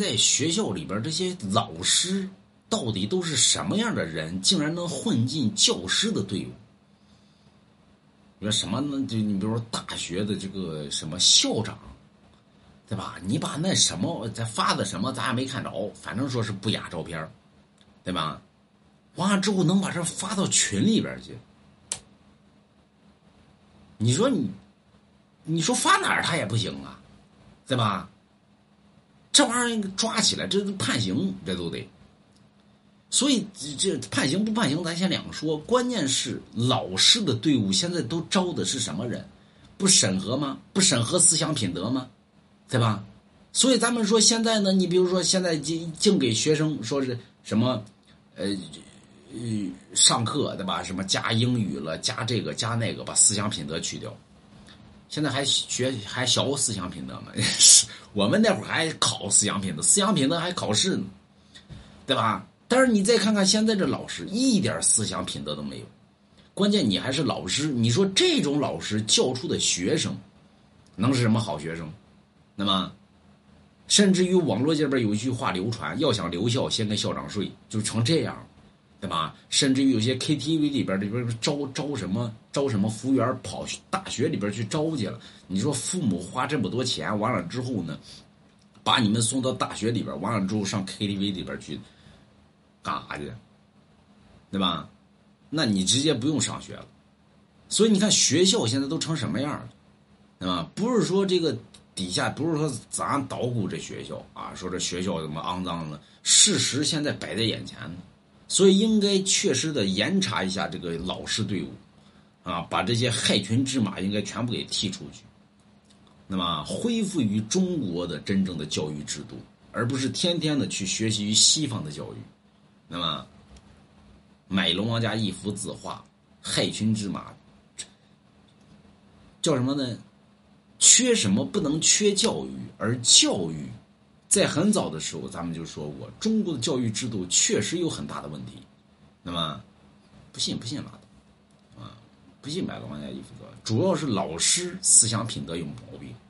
在学校里边这些老师到底都是什么样的人，竟然能混进教师的队伍？你说什么呢？就你比如说大学的这个什么校长，对吧？你把那什么咱发的什么咱也没看着，反正说是不雅照片对吧？完了之后能把这发到群里边去，你说你，你说发哪儿他也不行啊，对吧？这玩意儿抓起来，这判刑，这都得。所以这判刑不判刑，咱先两说。关键是老师的队伍现在都招的是什么人？不审核吗？不审核思想品德吗？对吧？所以咱们说现在呢，你比如说现在净净给学生说是什么，呃，呃，上课对吧？什么加英语了，加这个加那个，把思想品德去掉。现在还学还学思想品德吗？我们那会儿还考思想品德，思想品德还考试呢，对吧？但是你再看看现在这老师，一点思想品德都没有。关键你还是老师，你说这种老师教出的学生，能是什么好学生？那么，甚至于网络这边有一句话流传：要想留校，先跟校长睡，就成这样，对吧？甚至于有些 KTV 里边里边招招什么招什么服务员，跑大学里边去招去了。你说父母花这么多钱，完了之后呢，把你们送到大学里边，完了之后上 KTV 里边去。干啥去？对吧？那你直接不用上学了。所以你看学校现在都成什么样了，对吧？不是说这个底下不是说咱捣鼓这学校啊，说这学校怎么肮脏的？事实现在摆在眼前呢，所以应该确实的严查一下这个老师队伍，啊，把这些害群之马应该全部给踢出去。那么恢复于中国的真正的教育制度，而不是天天的去学习于西方的教育。那么，买龙王家一幅字画，害群之马，叫什么呢？缺什么不能缺教育？而教育，在很早的时候，咱们就说过，中国的教育制度确实有很大的问题。那么，不信不信拉倒，啊，不信买个王家一幅字，主要是老师思想品德有毛病。